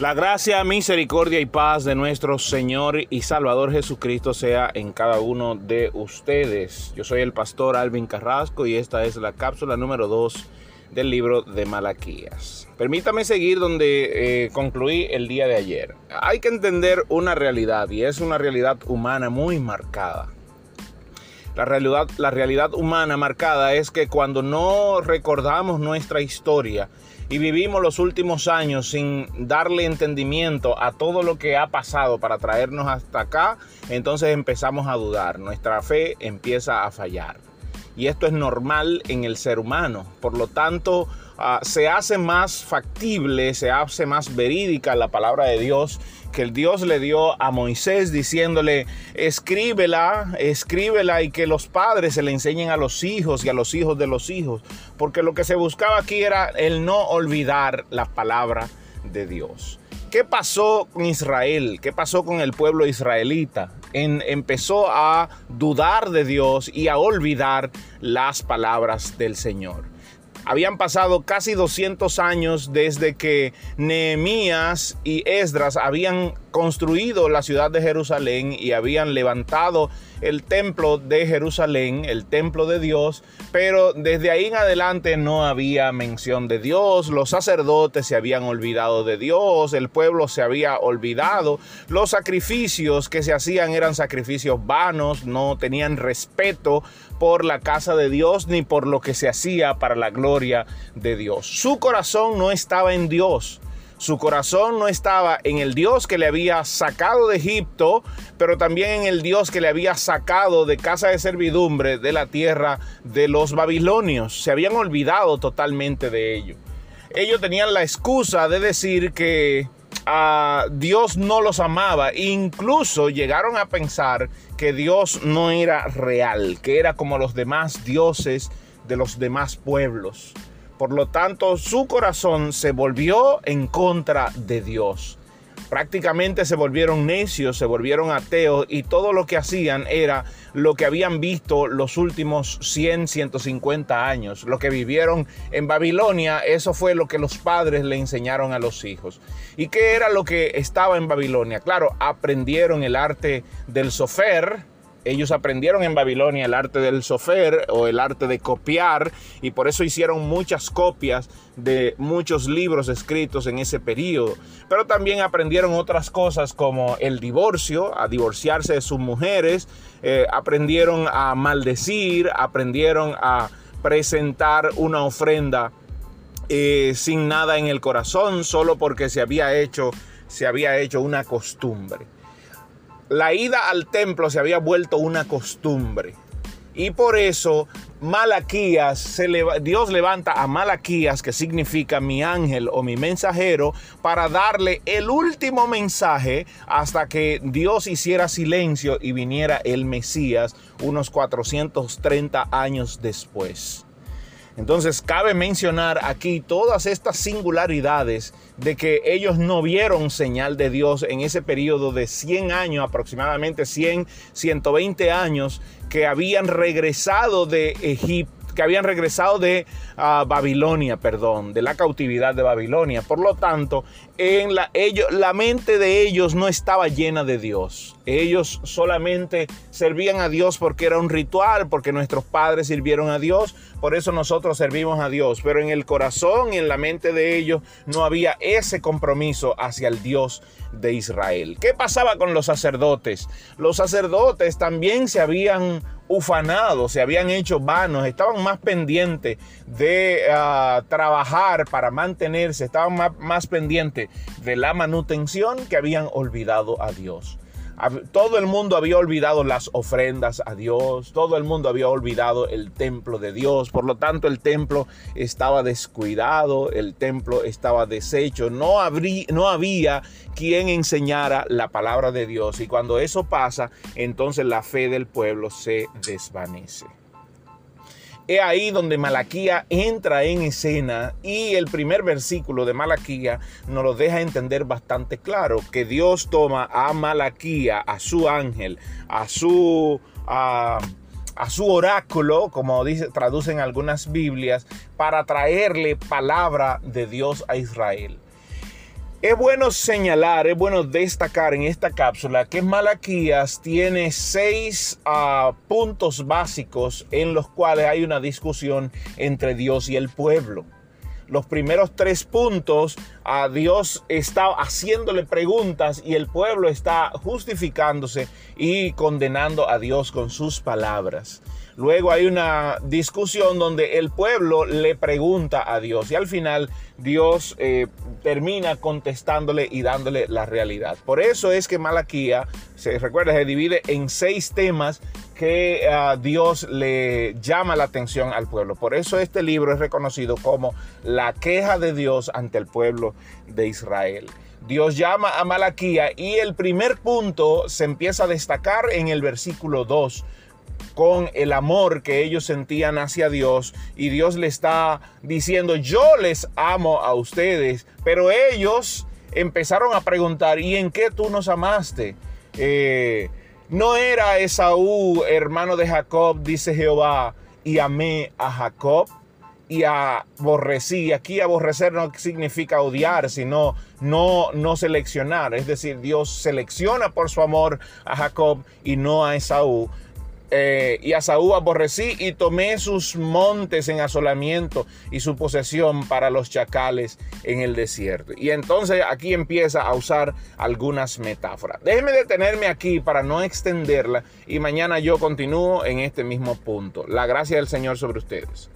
La gracia, misericordia y paz de nuestro Señor y Salvador Jesucristo sea en cada uno de ustedes. Yo soy el pastor Alvin Carrasco y esta es la cápsula número 2 del libro de Malaquías. Permítame seguir donde eh, concluí el día de ayer. Hay que entender una realidad y es una realidad humana muy marcada. La realidad, la realidad humana marcada es que cuando no recordamos nuestra historia, y vivimos los últimos años sin darle entendimiento a todo lo que ha pasado para traernos hasta acá, entonces empezamos a dudar, nuestra fe empieza a fallar. Y esto es normal en el ser humano. Por lo tanto, Ah, se hace más factible, se hace más verídica la palabra de Dios que el Dios le dio a Moisés diciéndole, escríbela, escríbela y que los padres se le enseñen a los hijos y a los hijos de los hijos. Porque lo que se buscaba aquí era el no olvidar la palabra de Dios. ¿Qué pasó con Israel? ¿Qué pasó con el pueblo israelita? Empezó a dudar de Dios y a olvidar las palabras del Señor. Habían pasado casi 200 años desde que Nehemías y Esdras habían construido la ciudad de Jerusalén y habían levantado el templo de Jerusalén, el templo de Dios, pero desde ahí en adelante no había mención de Dios, los sacerdotes se habían olvidado de Dios, el pueblo se había olvidado, los sacrificios que se hacían eran sacrificios vanos, no tenían respeto por la casa de Dios ni por lo que se hacía para la gloria de Dios. Su corazón no estaba en Dios. Su corazón no estaba en el Dios que le había sacado de Egipto, pero también en el Dios que le había sacado de casa de servidumbre de la tierra de los babilonios. Se habían olvidado totalmente de ello. Ellos tenían la excusa de decir que a Dios no los amaba. Incluso llegaron a pensar que Dios no era real, que era como los demás dioses de los demás pueblos. Por lo tanto, su corazón se volvió en contra de Dios prácticamente se volvieron necios, se volvieron ateos y todo lo que hacían era lo que habían visto los últimos 100, 150 años. Lo que vivieron en Babilonia, eso fue lo que los padres le enseñaron a los hijos. ¿Y qué era lo que estaba en Babilonia? Claro, aprendieron el arte del sofer, ellos aprendieron en Babilonia el arte del sofer o el arte de copiar y por eso hicieron muchas copias de muchos libros escritos en ese periodo. Pero también aprendieron otras cosas como el divorcio, a divorciarse de sus mujeres, eh, aprendieron a maldecir, aprendieron a presentar una ofrenda eh, sin nada en el corazón, solo porque se había hecho, se había hecho una costumbre la ida al templo se había vuelto una costumbre. Y por eso Malaquías, Dios levanta a Malaquías, que significa mi ángel o mi mensajero, para darle el último mensaje hasta que Dios hiciera silencio y viniera el Mesías unos 430 años después. Entonces cabe mencionar aquí todas estas singularidades de que ellos no vieron señal de Dios en ese periodo de 100 años, aproximadamente 100, 120 años, que habían regresado de Egipto que habían regresado de ah, Babilonia, perdón, de la cautividad de Babilonia. Por lo tanto, en la, ellos, la mente de ellos no estaba llena de Dios. Ellos solamente servían a Dios porque era un ritual, porque nuestros padres sirvieron a Dios, por eso nosotros servimos a Dios. Pero en el corazón y en la mente de ellos no había ese compromiso hacia el Dios de Israel. ¿Qué pasaba con los sacerdotes? Los sacerdotes también se habían ufanados, se habían hecho vanos, estaban más pendientes de ah, trabajar para mantenerse, estaban más, más pendientes de la manutención que habían olvidado a Dios. Todo el mundo había olvidado las ofrendas a Dios, todo el mundo había olvidado el templo de Dios, por lo tanto el templo estaba descuidado, el templo estaba deshecho, no, no había quien enseñara la palabra de Dios y cuando eso pasa, entonces la fe del pueblo se desvanece. Es ahí donde Malaquía entra en escena y el primer versículo de Malaquía nos lo deja entender bastante claro, que Dios toma a Malaquía, a su ángel, a su... a su oráculo, como dice, traducen algunas Biblias, para traerle palabra de Dios a Israel. Es bueno señalar, es bueno destacar en esta cápsula que Malaquías tiene seis uh, puntos básicos en los cuales hay una discusión entre Dios y el pueblo. Los primeros tres puntos, a Dios está haciéndole preguntas y el pueblo está justificándose y condenando a Dios con sus palabras. Luego hay una discusión donde el pueblo le pregunta a Dios y al final Dios eh, termina contestándole y dándole la realidad. Por eso es que Malaquía, se recuerda, se divide en seis temas que uh, Dios le llama la atención al pueblo. Por eso este libro es reconocido como la queja de Dios ante el pueblo de Israel. Dios llama a Malaquía y el primer punto se empieza a destacar en el versículo 2 con el amor que ellos sentían hacia Dios y Dios le está diciendo, yo les amo a ustedes, pero ellos empezaron a preguntar, ¿y en qué tú nos amaste? Eh, no era Esaú, hermano de Jacob, dice Jehová, y amé a Jacob y aborrecí. Aquí aborrecer no significa odiar, sino no, no seleccionar. Es decir, Dios selecciona por su amor a Jacob y no a Esaú. Eh, y a Saúl aborrecí y tomé sus montes en asolamiento y su posesión para los chacales en el desierto. Y entonces aquí empieza a usar algunas metáforas. Déjenme detenerme aquí para no extenderla y mañana yo continúo en este mismo punto. La gracia del Señor sobre ustedes.